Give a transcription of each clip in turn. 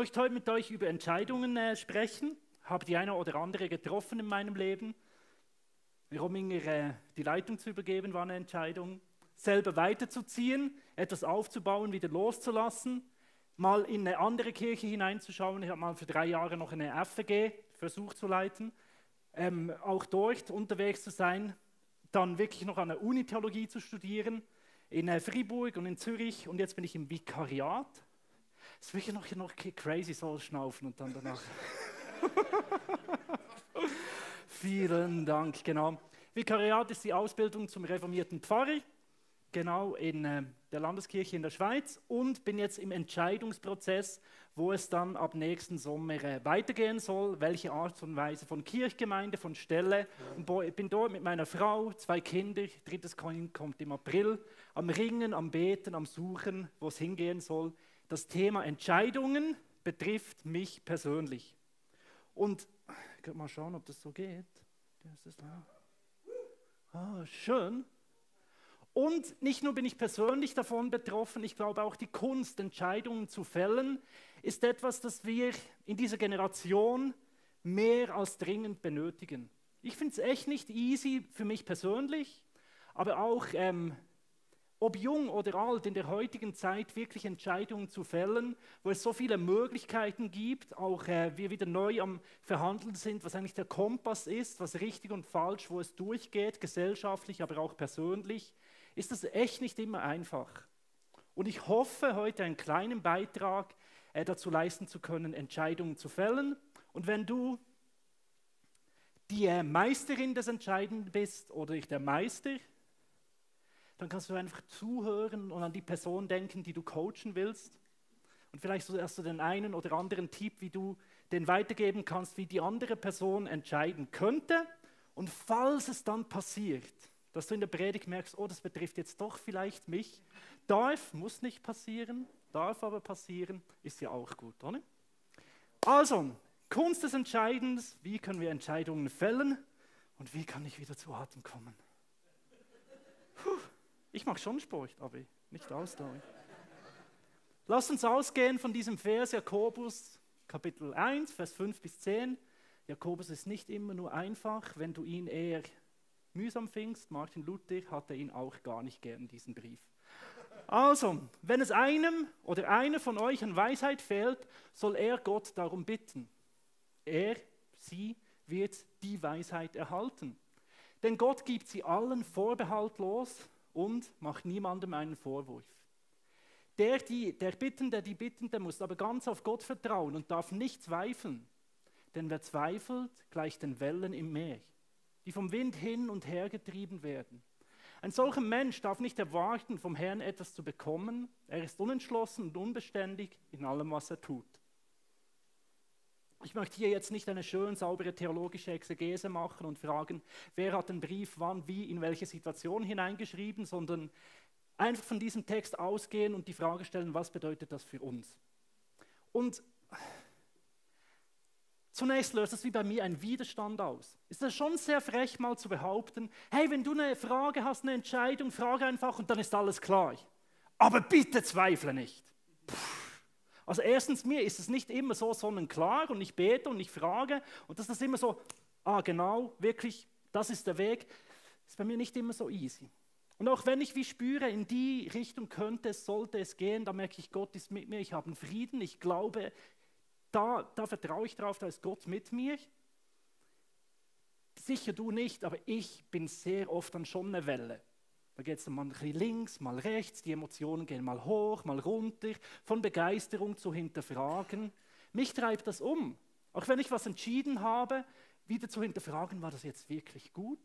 möchte heute mit euch über Entscheidungen äh, sprechen. Habe die eine oder andere getroffen in meinem Leben. Rominger äh, die Leitung zu übergeben, war eine Entscheidung. Selber weiterzuziehen, etwas aufzubauen, wieder loszulassen. Mal in eine andere Kirche hineinzuschauen. Ich habe mal für drei Jahre noch eine FG versucht zu leiten. Ähm, auch dort unterwegs zu sein. Dann wirklich noch an der Uni-Theologie zu studieren. In äh, Fribourg und in Zürich. Und jetzt bin ich im Vikariat. Es ist wirklich noch, noch crazy so schnaufen und dann danach. Vielen Dank, genau. Vikariat ist die Ausbildung zum reformierten Pfarrer, genau in äh, der Landeskirche in der Schweiz und bin jetzt im Entscheidungsprozess, wo es dann ab nächsten Sommer äh, weitergehen soll, welche Art und Weise von Kirchgemeinde, von Stelle. Und bin dort mit meiner Frau, zwei Kinder, drittes Kind kommt im April, am Ringen, am Beten, am Suchen, wo es hingehen soll. Das Thema Entscheidungen betrifft mich persönlich. Und ich kann mal schauen, ob das so geht. Ah, schön. Und nicht nur bin ich persönlich davon betroffen, ich glaube auch die Kunst, Entscheidungen zu fällen, ist etwas, das wir in dieser Generation mehr als dringend benötigen. Ich finde es echt nicht easy für mich persönlich, aber auch ähm, ob jung oder alt, in der heutigen Zeit wirklich Entscheidungen zu fällen, wo es so viele Möglichkeiten gibt, auch äh, wir wieder neu am Verhandeln sind, was eigentlich der Kompass ist, was richtig und falsch, wo es durchgeht, gesellschaftlich, aber auch persönlich, ist das echt nicht immer einfach. Und ich hoffe, heute einen kleinen Beitrag äh, dazu leisten zu können, Entscheidungen zu fällen. Und wenn du die äh, Meisterin des Entscheidenden bist oder ich der Meister, dann kannst du einfach zuhören und an die Person denken, die du coachen willst. Und vielleicht hast du den einen oder anderen Tipp, wie du den weitergeben kannst, wie die andere Person entscheiden könnte. Und falls es dann passiert, dass du in der Predigt merkst, oh, das betrifft jetzt doch vielleicht mich, darf, muss nicht passieren, darf aber passieren, ist ja auch gut, oder? Also, Kunst des Entscheidens, wie können wir Entscheidungen fällen und wie kann ich wieder zu Atem kommen? Ich mache schon Sport, aber nicht Ausdauer. Lass uns ausgehen von diesem Vers Jakobus Kapitel 1, Vers 5 bis 10. Jakobus ist nicht immer nur einfach, wenn du ihn eher mühsam findest. Martin Luther hatte ihn auch gar nicht gern, diesen Brief. Also, wenn es einem oder einer von euch an Weisheit fehlt, soll er Gott darum bitten. Er, sie wird die Weisheit erhalten. Denn Gott gibt sie allen vorbehaltlos und macht niemandem einen Vorwurf. Der, die, der Bittende, die Bittende muss aber ganz auf Gott vertrauen und darf nicht zweifeln. Denn wer zweifelt, gleicht den Wellen im Meer, die vom Wind hin und her getrieben werden. Ein solcher Mensch darf nicht erwarten, vom Herrn etwas zu bekommen. Er ist unentschlossen und unbeständig in allem, was er tut. Ich möchte hier jetzt nicht eine schön saubere theologische Exegese machen und fragen, wer hat den Brief wann, wie, in welche Situation hineingeschrieben, sondern einfach von diesem Text ausgehen und die Frage stellen, was bedeutet das für uns? Und zunächst löst das wie bei mir einen Widerstand aus. Ist das schon sehr frech mal zu behaupten, hey, wenn du eine Frage hast, eine Entscheidung, frage einfach und dann ist alles klar. Aber bitte zweifle nicht. Puh. Also erstens, mir ist es nicht immer so sonnenklar und ich bete und ich frage und das immer so, ah genau, wirklich, das ist der Weg, ist bei mir nicht immer so easy. Und auch wenn ich wie spüre, in die Richtung könnte es, sollte es gehen, da merke ich, Gott ist mit mir, ich habe einen Frieden, ich glaube, da, da vertraue ich drauf, da ist Gott mit mir. Sicher du nicht, aber ich bin sehr oft dann schon eine Welle. Da geht es mal ein bisschen links, mal rechts, die Emotionen gehen mal hoch, mal runter, von Begeisterung zu hinterfragen. Mich treibt das um. Auch wenn ich was entschieden habe, wieder zu hinterfragen, war das jetzt wirklich gut?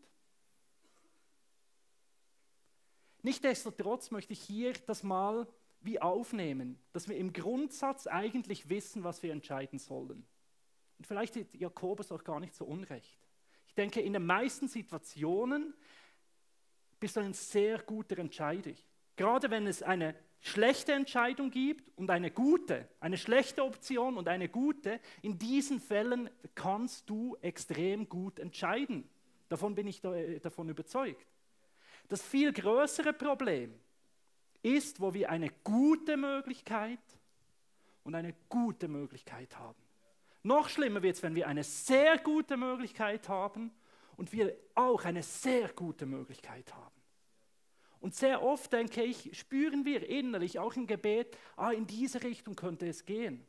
Nichtsdestotrotz möchte ich hier das mal wie aufnehmen, dass wir im Grundsatz eigentlich wissen, was wir entscheiden sollen. Und vielleicht hat Jakobus auch gar nicht so unrecht. Ich denke, in den meisten Situationen bist du ein sehr guter Entscheider. Gerade wenn es eine schlechte Entscheidung gibt und eine gute, eine schlechte Option und eine gute, in diesen Fällen kannst du extrem gut entscheiden. Davon bin ich äh, davon überzeugt. Das viel größere Problem ist, wo wir eine gute Möglichkeit und eine gute Möglichkeit haben. Noch schlimmer wird es, wenn wir eine sehr gute Möglichkeit haben und wir auch eine sehr gute Möglichkeit haben. Und sehr oft, denke ich, spüren wir innerlich, auch im Gebet, ah, in diese Richtung könnte es gehen.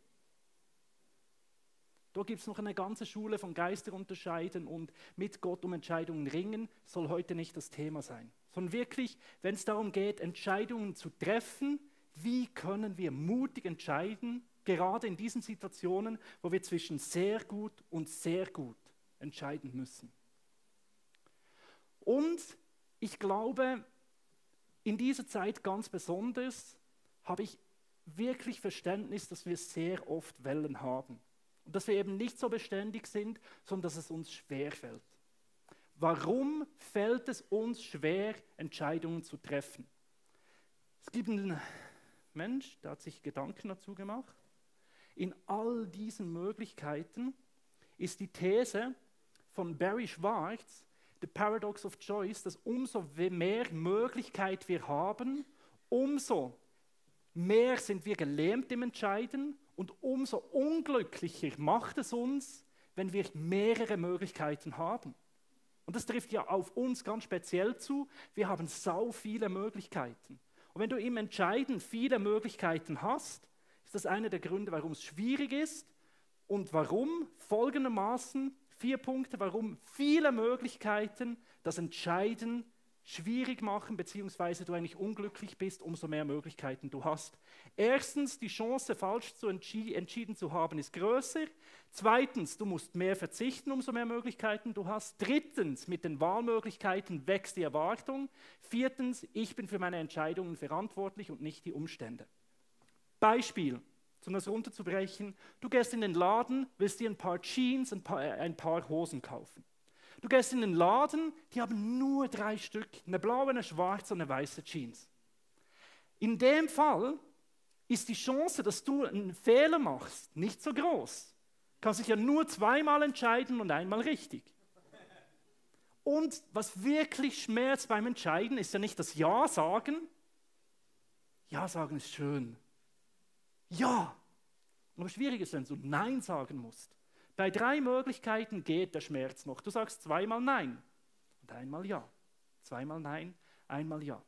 Da gibt es noch eine ganze Schule von Geister unterscheiden und mit Gott um Entscheidungen ringen, soll heute nicht das Thema sein. Sondern wirklich, wenn es darum geht, Entscheidungen zu treffen, wie können wir mutig entscheiden, gerade in diesen Situationen, wo wir zwischen sehr gut und sehr gut entscheiden müssen. Und ich glaube, in dieser Zeit ganz besonders habe ich wirklich Verständnis, dass wir sehr oft Wellen haben. Und dass wir eben nicht so beständig sind, sondern dass es uns schwer fällt. Warum fällt es uns schwer, Entscheidungen zu treffen? Es gibt einen Mensch, der hat sich Gedanken dazu gemacht. In all diesen Möglichkeiten ist die These von Barry Schwartz, The Paradox of Choice, dass umso mehr Möglichkeit wir haben, umso mehr sind wir gelähmt im Entscheiden und umso unglücklicher macht es uns, wenn wir mehrere Möglichkeiten haben. Und das trifft ja auf uns ganz speziell zu. Wir haben so viele Möglichkeiten. Und wenn du im Entscheiden viele Möglichkeiten hast, ist das einer der Gründe, warum es schwierig ist. Und warum? Folgendermaßen vier Punkte, warum viele Möglichkeiten das Entscheiden schwierig machen, beziehungsweise du eigentlich unglücklich bist, umso mehr Möglichkeiten du hast. Erstens, die Chance, falsch zu entschi entschieden zu haben, ist größer. Zweitens, du musst mehr verzichten, umso mehr Möglichkeiten du hast. Drittens, mit den Wahlmöglichkeiten wächst die Erwartung. Viertens, ich bin für meine Entscheidungen verantwortlich und nicht die Umstände. Beispiel, um das runterzubrechen. Du gehst in den Laden, willst dir ein paar Jeans, ein paar, ein paar Hosen kaufen. Du gehst in den Laden, die haben nur drei Stück, eine blaue, eine schwarze und eine weiße Jeans. In dem Fall ist die Chance, dass du einen Fehler machst, nicht so groß. Du kannst dich ja nur zweimal entscheiden und einmal richtig. Und was wirklich schmerzt beim Entscheiden, ist ja nicht das Ja sagen. Ja sagen ist schön. Ja. Aber schwierig ist, wenn du Nein sagen musst. Bei drei Möglichkeiten geht der Schmerz noch. Du sagst zweimal Nein und einmal Ja. Zweimal Nein, einmal Ja.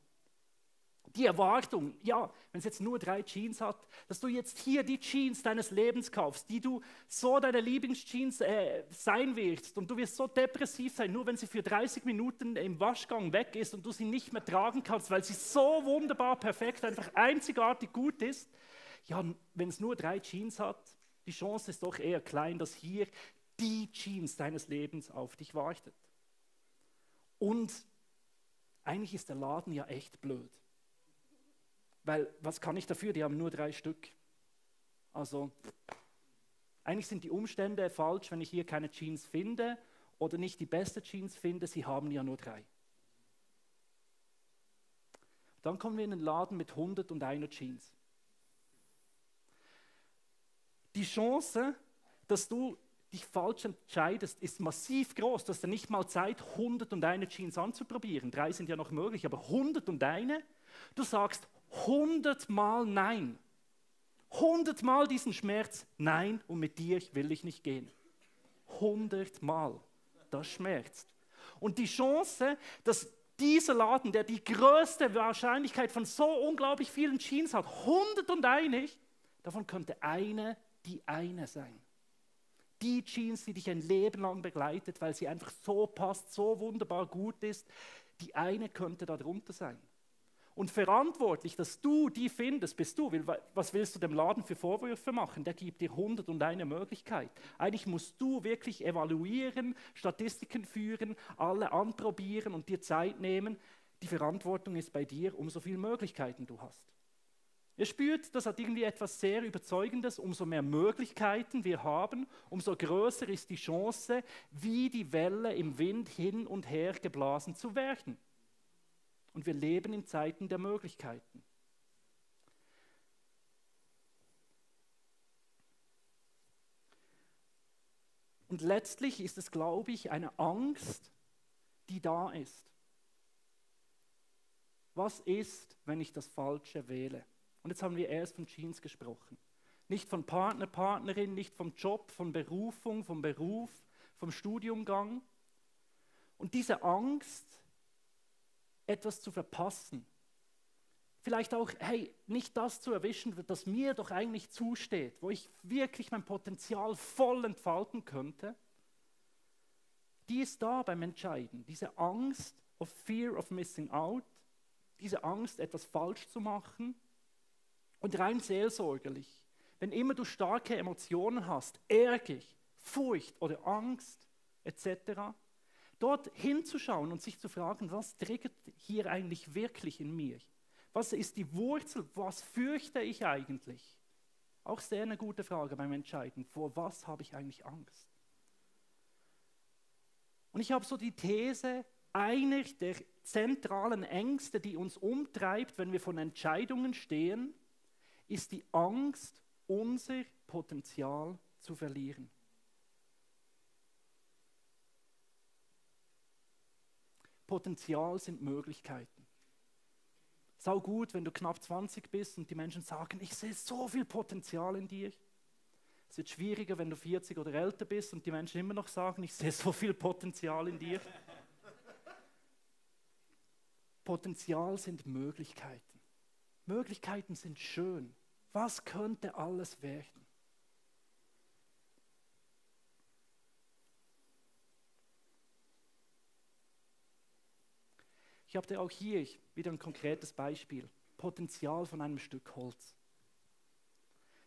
Die Erwartung, ja, wenn es jetzt nur drei Jeans hat, dass du jetzt hier die Jeans deines Lebens kaufst, die du so deine Lieblingsjeans äh, sein wirst und du wirst so depressiv sein, nur wenn sie für 30 Minuten im Waschgang weg ist und du sie nicht mehr tragen kannst, weil sie so wunderbar, perfekt, einfach einzigartig gut ist. Ja, wenn es nur drei Jeans hat, die Chance ist doch eher klein, dass hier die Jeans deines Lebens auf dich wartet. Und eigentlich ist der Laden ja echt blöd. Weil was kann ich dafür? Die haben nur drei Stück. Also eigentlich sind die Umstände falsch, wenn ich hier keine Jeans finde oder nicht die beste Jeans finde. Sie haben ja nur drei. Dann kommen wir in einen Laden mit 100 und einer Jeans die Chance, dass du dich falsch entscheidest, ist massiv groß. Du hast ja nicht mal Zeit, 100 und eine Jeans anzuprobieren. Drei sind ja noch möglich, aber 100 und eine? Du sagst 100 Mal Nein. 100 Mal diesen Schmerz, nein, und mit dir will ich nicht gehen. 100 Mal. Das schmerzt. Und die Chance, dass dieser Laden, der die größte Wahrscheinlichkeit von so unglaublich vielen Jeans hat, 100 und eine, davon könnte eine die eine sein. Die Jeans, die dich ein Leben lang begleitet, weil sie einfach so passt, so wunderbar gut ist, die eine könnte darunter sein. Und verantwortlich, dass du die findest, bist du. Was willst du dem Laden für Vorwürfe machen? Der gibt dir 100 und Möglichkeit. Eigentlich musst du wirklich evaluieren, Statistiken führen, alle anprobieren und dir Zeit nehmen. Die Verantwortung ist bei dir, umso viele Möglichkeiten du hast. Ihr spürt, das hat irgendwie etwas sehr Überzeugendes. Umso mehr Möglichkeiten wir haben, umso größer ist die Chance, wie die Welle im Wind hin und her geblasen zu werden. Und wir leben in Zeiten der Möglichkeiten. Und letztlich ist es, glaube ich, eine Angst, die da ist. Was ist, wenn ich das Falsche wähle? Und jetzt haben wir erst von Jeans gesprochen. Nicht von Partner, Partnerin, nicht vom Job, von Berufung, vom Beruf, vom Studiumgang. Und diese Angst, etwas zu verpassen, vielleicht auch, hey, nicht das zu erwischen, das mir doch eigentlich zusteht, wo ich wirklich mein Potenzial voll entfalten könnte, die ist da beim Entscheiden. Diese Angst of Fear of Missing Out, diese Angst, etwas falsch zu machen. Und rein seelsorgerlich, wenn immer du starke Emotionen hast, Ärger, Furcht oder Angst etc., dort hinzuschauen und sich zu fragen, was triggert hier eigentlich wirklich in mir? Was ist die Wurzel? Was fürchte ich eigentlich? Auch sehr eine gute Frage beim Entscheiden. Vor was habe ich eigentlich Angst? Und ich habe so die These, einer der zentralen Ängste, die uns umtreibt, wenn wir von Entscheidungen stehen, ist die Angst, unser Potenzial zu verlieren. Potenzial sind Möglichkeiten. Sau gut, wenn du knapp 20 bist und die Menschen sagen, ich sehe so viel Potenzial in dir. Es wird schwieriger, wenn du 40 oder älter bist und die Menschen immer noch sagen, ich sehe so viel Potenzial in dir. Potenzial sind Möglichkeiten. Möglichkeiten sind schön. Was könnte alles werden? Ich habe auch hier wieder ein konkretes Beispiel. Potenzial von einem Stück Holz.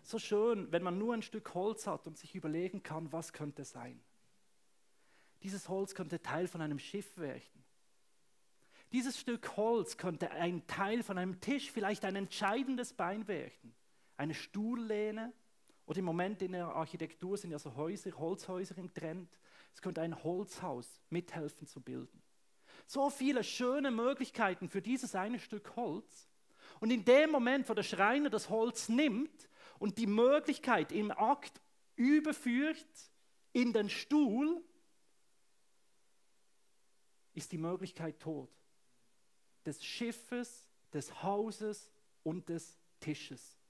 So schön, wenn man nur ein Stück Holz hat und sich überlegen kann, was könnte sein. Dieses Holz könnte Teil von einem Schiff werden. Dieses Stück Holz könnte ein Teil von einem Tisch, vielleicht ein entscheidendes Bein werden. Eine Stuhllehne oder im Moment in der Architektur sind ja so Häuser, Holzhäuser im Trend. Es könnte ein Holzhaus mithelfen zu bilden. So viele schöne Möglichkeiten für dieses eine Stück Holz. Und in dem Moment, wo der Schreiner das Holz nimmt und die Möglichkeit im Akt überführt in den Stuhl, ist die Möglichkeit tot. Des Schiffes, des Hauses und des Tisches.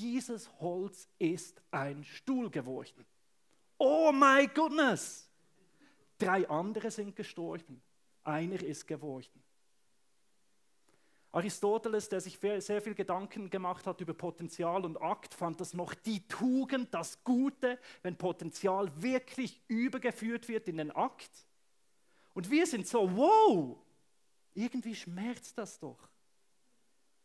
Dieses Holz ist ein Stuhl geworden. Oh my goodness! Drei andere sind gestorben einer ist geworden. Aristoteles, der sich sehr viel Gedanken gemacht hat über Potenzial und Akt, fand das noch die Tugend, das Gute, wenn Potenzial wirklich übergeführt wird in den Akt. Und wir sind so, wow, irgendwie schmerzt das doch.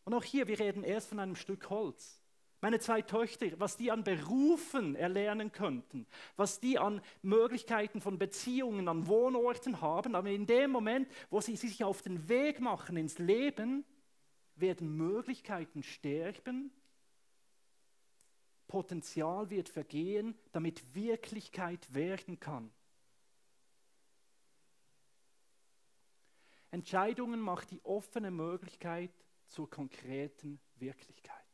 Und auch hier, wir reden erst von einem Stück Holz. Meine zwei Töchter, was die an Berufen erlernen könnten, was die an Möglichkeiten von Beziehungen, an Wohnorten haben, aber in dem Moment, wo sie sich auf den Weg machen ins Leben, werden Möglichkeiten sterben, Potenzial wird vergehen, damit Wirklichkeit werden kann. Entscheidungen macht die offene Möglichkeit zur konkreten Wirklichkeit.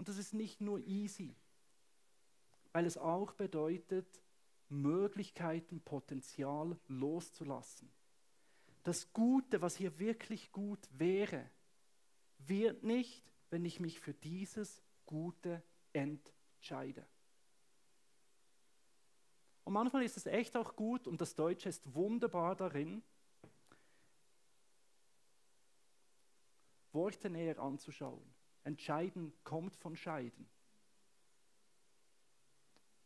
Und das ist nicht nur easy, weil es auch bedeutet, Möglichkeiten, Potenzial loszulassen. Das Gute, was hier wirklich gut wäre, wird nicht, wenn ich mich für dieses Gute entscheide. Und manchmal ist es echt auch gut, und das Deutsche ist wunderbar darin, Worte näher anzuschauen. Entscheiden kommt von Scheiden.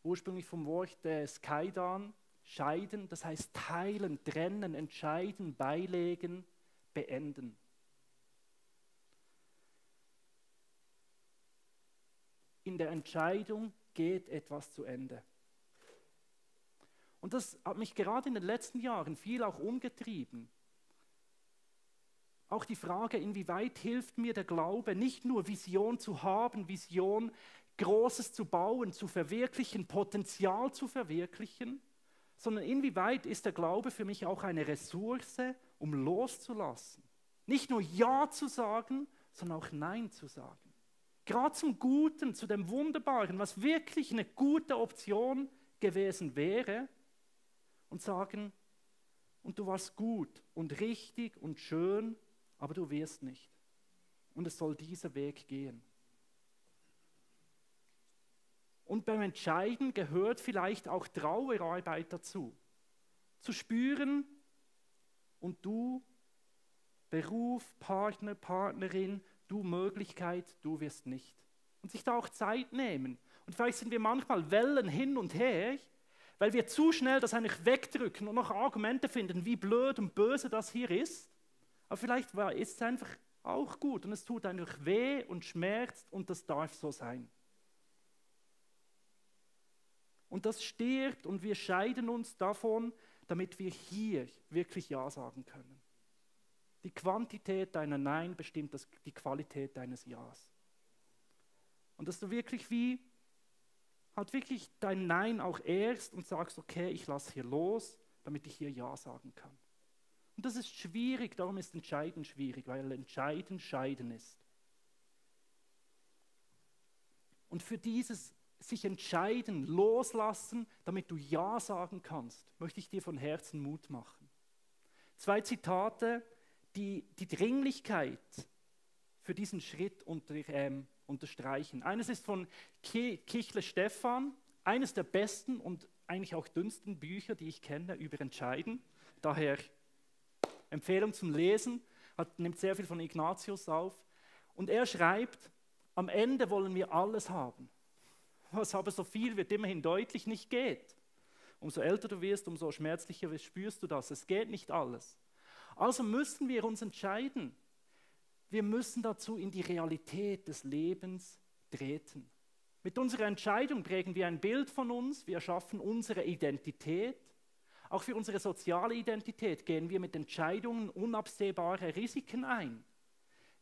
Ursprünglich vom Wort äh, Skaidan, scheiden, das heißt teilen, trennen, entscheiden, beilegen, beenden. In der Entscheidung geht etwas zu Ende. Und das hat mich gerade in den letzten Jahren viel auch umgetrieben. Auch die Frage, inwieweit hilft mir der Glaube, nicht nur Vision zu haben, Vision Großes zu bauen, zu verwirklichen, Potenzial zu verwirklichen, sondern inwieweit ist der Glaube für mich auch eine Ressource, um loszulassen. Nicht nur Ja zu sagen, sondern auch Nein zu sagen. Gerade zum Guten, zu dem Wunderbaren, was wirklich eine gute Option gewesen wäre, und sagen, und du warst gut und richtig und schön aber du wirst nicht. und es soll dieser Weg gehen. Und beim Entscheiden gehört vielleicht auch Trauerarbeit dazu. Zu spüren, und du, Beruf, Partner, Partnerin, du Möglichkeit, du wirst nicht. Und sich da auch Zeit nehmen. Und vielleicht sind wir manchmal Wellen hin und her, weil wir zu schnell das eigentlich wegdrücken und noch Argumente finden, wie blöd und böse das hier ist. Aber vielleicht ist es einfach auch gut und es tut einfach weh und schmerzt und das darf so sein. Und das stirbt und wir scheiden uns davon, damit wir hier wirklich Ja sagen können. Die Quantität deiner Nein bestimmt das, die Qualität deines Ja's. Und dass du wirklich wie, halt wirklich dein Nein auch ehrst und sagst, okay, ich lasse hier los, damit ich hier Ja sagen kann. Und das ist schwierig, darum ist Entscheiden schwierig, weil Entscheiden Scheiden ist. Und für dieses sich entscheiden, loslassen, damit du Ja sagen kannst, möchte ich dir von Herzen Mut machen. Zwei Zitate, die die Dringlichkeit für diesen Schritt unter, ähm, unterstreichen. Eines ist von Kichle Stefan, eines der besten und eigentlich auch dünnsten Bücher, die ich kenne über Entscheiden. Daher Empfehlung zum Lesen, hat, nimmt sehr viel von Ignatius auf. Und er schreibt, am Ende wollen wir alles haben was aber so viel wird immerhin deutlich nicht geht. Umso älter du wirst, umso schmerzlicher spürst du das. Es geht nicht alles. Also müssen wir uns entscheiden. Wir müssen dazu in die Realität des Lebens treten. Mit unserer Entscheidung prägen wir ein Bild von uns, wir erschaffen unsere Identität. Auch für unsere soziale Identität gehen wir mit Entscheidungen unabsehbare Risiken ein.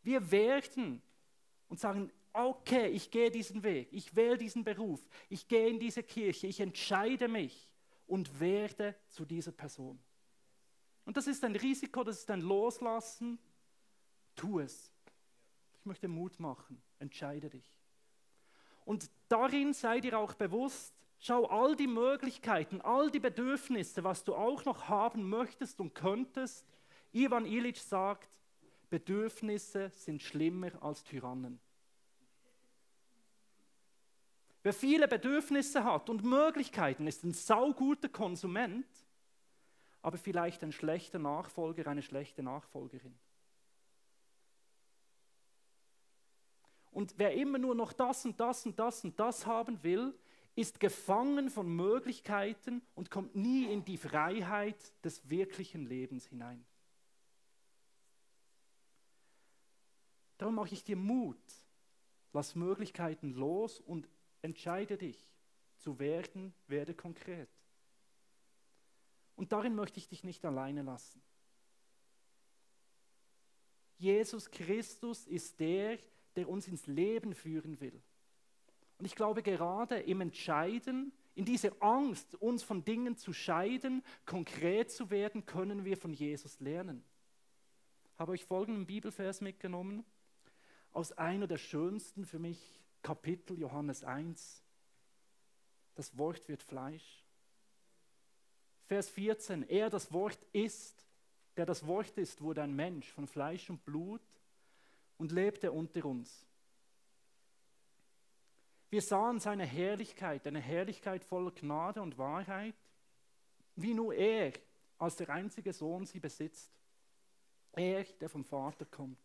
Wir werden und sagen, okay, ich gehe diesen Weg, ich wähle diesen Beruf, ich gehe in diese Kirche, ich entscheide mich und werde zu dieser Person. Und das ist ein Risiko, das ist ein Loslassen. Tu es. Ich möchte Mut machen. Entscheide dich. Und darin sei dir auch bewusst, schau all die Möglichkeiten, all die Bedürfnisse, was du auch noch haben möchtest und könntest. Ivan Illich sagt, Bedürfnisse sind schlimmer als Tyrannen. Wer viele Bedürfnisse hat und Möglichkeiten, ist ein sauguter Konsument, aber vielleicht ein schlechter Nachfolger, eine schlechte Nachfolgerin. Und wer immer nur noch das und das und das und das haben will, ist gefangen von Möglichkeiten und kommt nie in die Freiheit des wirklichen Lebens hinein. Darum mache ich dir Mut. Lass Möglichkeiten los und Entscheide dich zu werden, werde konkret. Und darin möchte ich dich nicht alleine lassen. Jesus Christus ist der, der uns ins Leben führen will. Und ich glaube, gerade im Entscheiden, in dieser Angst, uns von Dingen zu scheiden, konkret zu werden, können wir von Jesus lernen. Ich habe euch folgenden Bibelvers mitgenommen, aus einer der schönsten für mich Kapitel Johannes 1. Das Wort wird Fleisch. Vers 14. Er, das Wort ist, der das Wort ist, wurde ein Mensch von Fleisch und Blut und lebte unter uns. Wir sahen seine Herrlichkeit, eine Herrlichkeit voller Gnade und Wahrheit, wie nur er als der einzige Sohn sie besitzt. Er, der vom Vater kommt.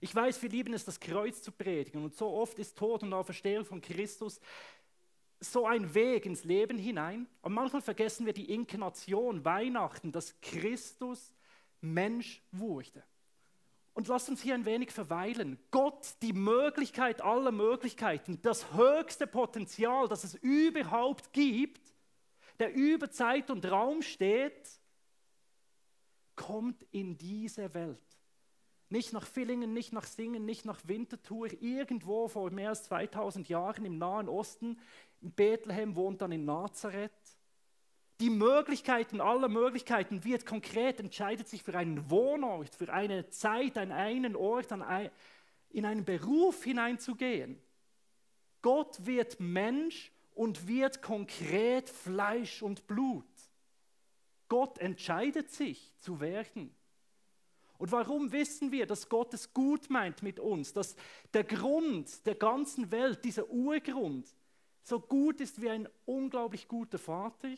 Ich weiß, wir lieben es, das Kreuz zu predigen. Und so oft ist Tod und Auferstehung von Christus so ein Weg ins Leben hinein. Aber manchmal vergessen wir die Inkarnation, Weihnachten, dass Christus Mensch wurde. Und lasst uns hier ein wenig verweilen. Gott, die Möglichkeit aller Möglichkeiten, das höchste Potenzial, das es überhaupt gibt, der über Zeit und Raum steht, kommt in diese Welt. Nicht nach Villingen, nicht nach Singen, nicht nach Winterthur, irgendwo vor mehr als 2000 Jahren im Nahen Osten, in Bethlehem wohnt dann in Nazareth. Die Möglichkeiten aller Möglichkeiten wird konkret, entscheidet sich für einen Wohnort, für eine Zeit, an einen Ort, an ein, in einen Beruf hineinzugehen. Gott wird Mensch und wird konkret Fleisch und Blut. Gott entscheidet sich zu werden. Und warum wissen wir, dass Gott es gut meint mit uns, dass der Grund der ganzen Welt, dieser Urgrund, so gut ist wie ein unglaublich guter Vater?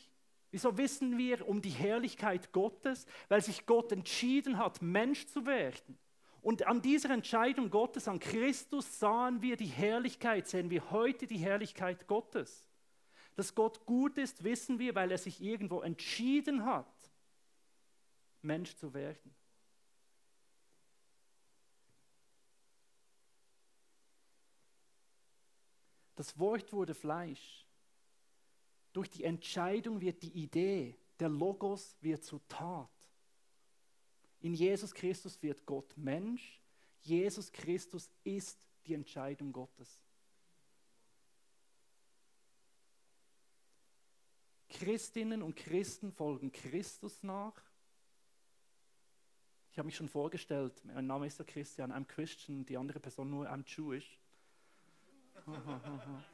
Wieso wissen wir um die Herrlichkeit Gottes? Weil sich Gott entschieden hat, Mensch zu werden. Und an dieser Entscheidung Gottes, an Christus, sahen wir die Herrlichkeit, sehen wir heute die Herrlichkeit Gottes. Dass Gott gut ist, wissen wir, weil er sich irgendwo entschieden hat, Mensch zu werden. Das Wort wurde Fleisch. Durch die Entscheidung wird die Idee, der Logos wird zu Tat. In Jesus Christus wird Gott Mensch. Jesus Christus ist die Entscheidung Gottes. Christinnen und Christen folgen Christus nach. Ich habe mich schon vorgestellt, mein Name ist ja Christian, I'm Christian, die andere Person nur I'm Jewish.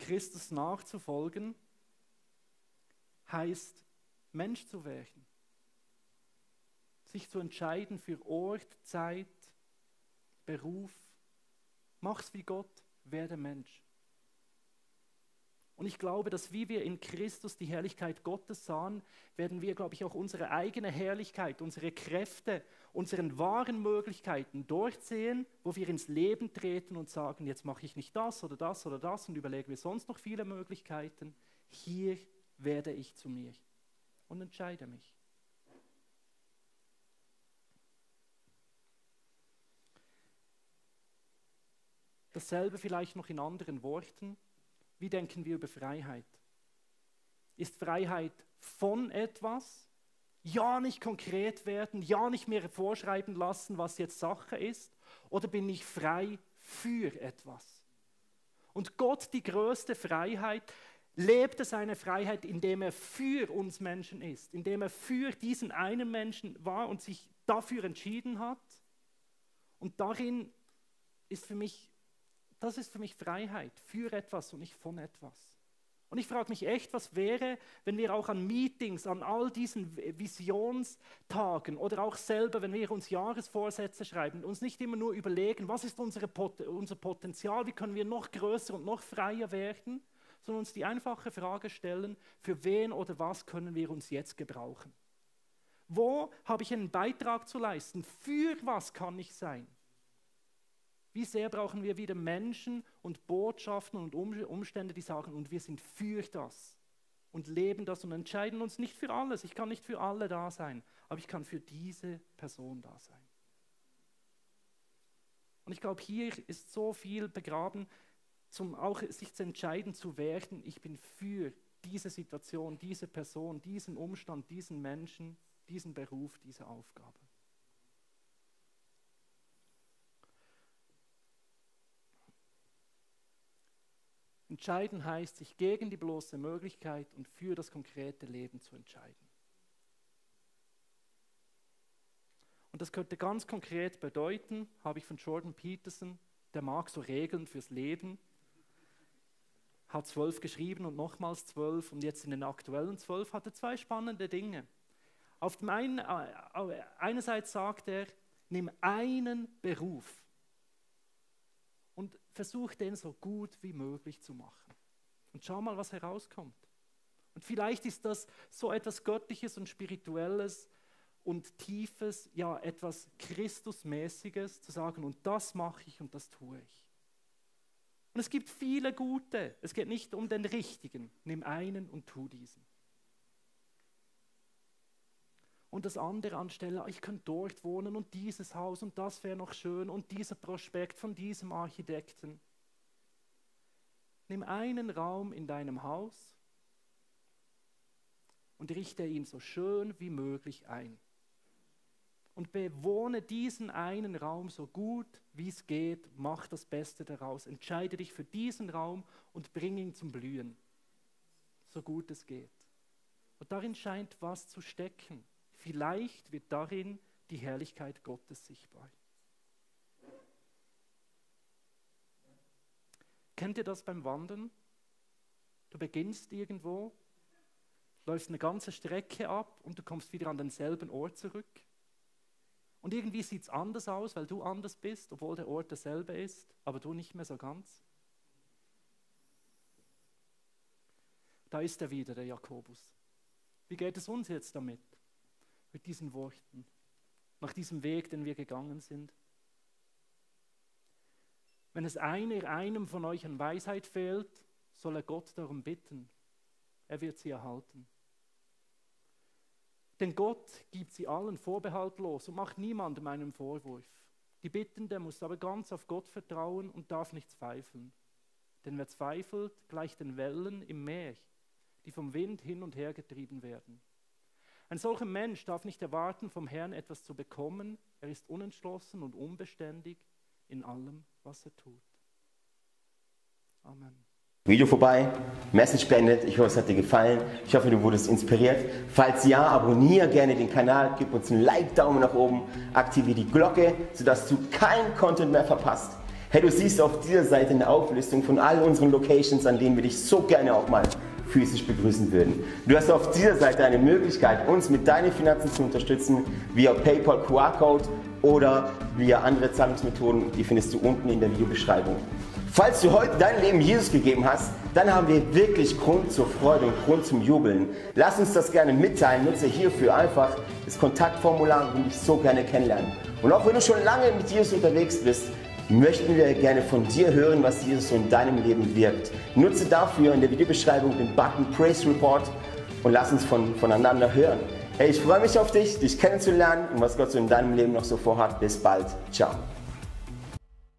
Christus nachzufolgen heißt, Mensch zu werden. Sich zu entscheiden für Ort, Zeit, Beruf. Mach's wie Gott, werde Mensch. Und ich glaube, dass wie wir in Christus die Herrlichkeit Gottes sahen, werden wir, glaube ich, auch unsere eigene Herrlichkeit, unsere Kräfte, unseren wahren Möglichkeiten dort sehen, wo wir ins Leben treten und sagen, jetzt mache ich nicht das oder das oder das und überlege mir sonst noch viele Möglichkeiten. Hier werde ich zu mir und entscheide mich. Dasselbe vielleicht noch in anderen Worten. Wie denken wir über Freiheit? Ist Freiheit von etwas? Ja, nicht konkret werden, ja, nicht mehr vorschreiben lassen, was jetzt Sache ist? Oder bin ich frei für etwas? Und Gott, die größte Freiheit, lebte seine Freiheit, indem er für uns Menschen ist, indem er für diesen einen Menschen war und sich dafür entschieden hat. Und darin ist für mich das ist für mich Freiheit, für etwas und nicht von etwas. Und ich frage mich echt, was wäre, wenn wir auch an Meetings, an all diesen Visionstagen oder auch selber, wenn wir uns Jahresvorsätze schreiben, uns nicht immer nur überlegen, was ist Pot unser Potenzial, wie können wir noch größer und noch freier werden, sondern uns die einfache Frage stellen, für wen oder was können wir uns jetzt gebrauchen? Wo habe ich einen Beitrag zu leisten? Für was kann ich sein? Wie sehr brauchen wir wieder Menschen und Botschaften und Umstände, die sagen, und wir sind für das und leben das und entscheiden uns nicht für alles. Ich kann nicht für alle da sein, aber ich kann für diese Person da sein. Und ich glaube, hier ist so viel begraben, zum auch sich zu entscheiden zu werden, ich bin für diese Situation, diese Person, diesen Umstand, diesen Menschen, diesen Beruf, diese Aufgabe. Entscheiden heißt, sich gegen die bloße Möglichkeit und für das konkrete Leben zu entscheiden. Und das könnte ganz konkret bedeuten, habe ich von Jordan Peterson, der mag so Regeln fürs Leben, hat zwölf geschrieben und nochmals zwölf und jetzt in den aktuellen zwölf hat er zwei spannende Dinge. Auf dem einen, äh, einerseits sagt er, nimm einen Beruf und versuch den so gut wie möglich zu machen. Und schau mal, was herauskommt. Und vielleicht ist das so etwas Göttliches und Spirituelles und Tiefes, ja etwas Christusmäßiges zu sagen, und das mache ich und das tue ich. Und es gibt viele gute. Es geht nicht um den richtigen. Nimm einen und tu diesen und das andere anstelle, ich könnte dort wohnen und dieses Haus und das wäre noch schön und dieser Prospekt von diesem Architekten. Nimm einen Raum in deinem Haus und richte ihn so schön wie möglich ein. Und bewohne diesen einen Raum so gut wie es geht, mach das Beste daraus, entscheide dich für diesen Raum und bring ihn zum Blühen, so gut es geht. Und darin scheint was zu stecken. Vielleicht wird darin die Herrlichkeit Gottes sichtbar. Kennt ihr das beim Wandern? Du beginnst irgendwo, läufst eine ganze Strecke ab und du kommst wieder an denselben Ort zurück. Und irgendwie sieht es anders aus, weil du anders bist, obwohl der Ort derselbe ist, aber du nicht mehr so ganz. Da ist er wieder, der Jakobus. Wie geht es uns jetzt damit? Mit diesen Worten, nach diesem Weg, den wir gegangen sind? Wenn es einer einem von euch an Weisheit fehlt, soll er Gott darum bitten. Er wird sie erhalten. Denn Gott gibt sie allen vorbehaltlos und macht niemandem einen Vorwurf. Die Bittende muss aber ganz auf Gott vertrauen und darf nicht zweifeln. Denn wer zweifelt, gleicht den Wellen im Meer, die vom Wind hin und her getrieben werden. Ein solcher Mensch darf nicht erwarten, vom Herrn etwas zu bekommen. Er ist unentschlossen und unbeständig in allem, was er tut. Amen. Video vorbei, Message beendet. Ich hoffe, es hat dir gefallen. Ich hoffe, du wurdest inspiriert. Falls ja, abonniere gerne den Kanal, gib uns einen Like, Daumen nach oben, aktiviere die Glocke, sodass du kein Content mehr verpasst. Hey, du siehst auf dieser Seite eine Auflistung von all unseren Locations, an denen wir dich so gerne auch mal physisch begrüßen würden. Du hast auf dieser Seite eine Möglichkeit, uns mit deinen Finanzen zu unterstützen, via PayPal QR-Code oder via andere Zahlungsmethoden. Die findest du unten in der Videobeschreibung. Falls du heute dein Leben Jesus gegeben hast, dann haben wir wirklich Grund zur Freude und Grund zum Jubeln. Lass uns das gerne mitteilen. Nutze hierfür einfach das Kontaktformular und dich so gerne kennenlernen. Und auch wenn du schon lange mit Jesus unterwegs bist, möchten wir gerne von dir hören, was Jesus so in deinem Leben wirkt. Nutze dafür in der Videobeschreibung den Button Praise Report und lass uns von, voneinander hören. Hey, ich freue mich auf dich, dich kennenzulernen und was Gott so in deinem Leben noch so vorhat. Bis bald. Ciao.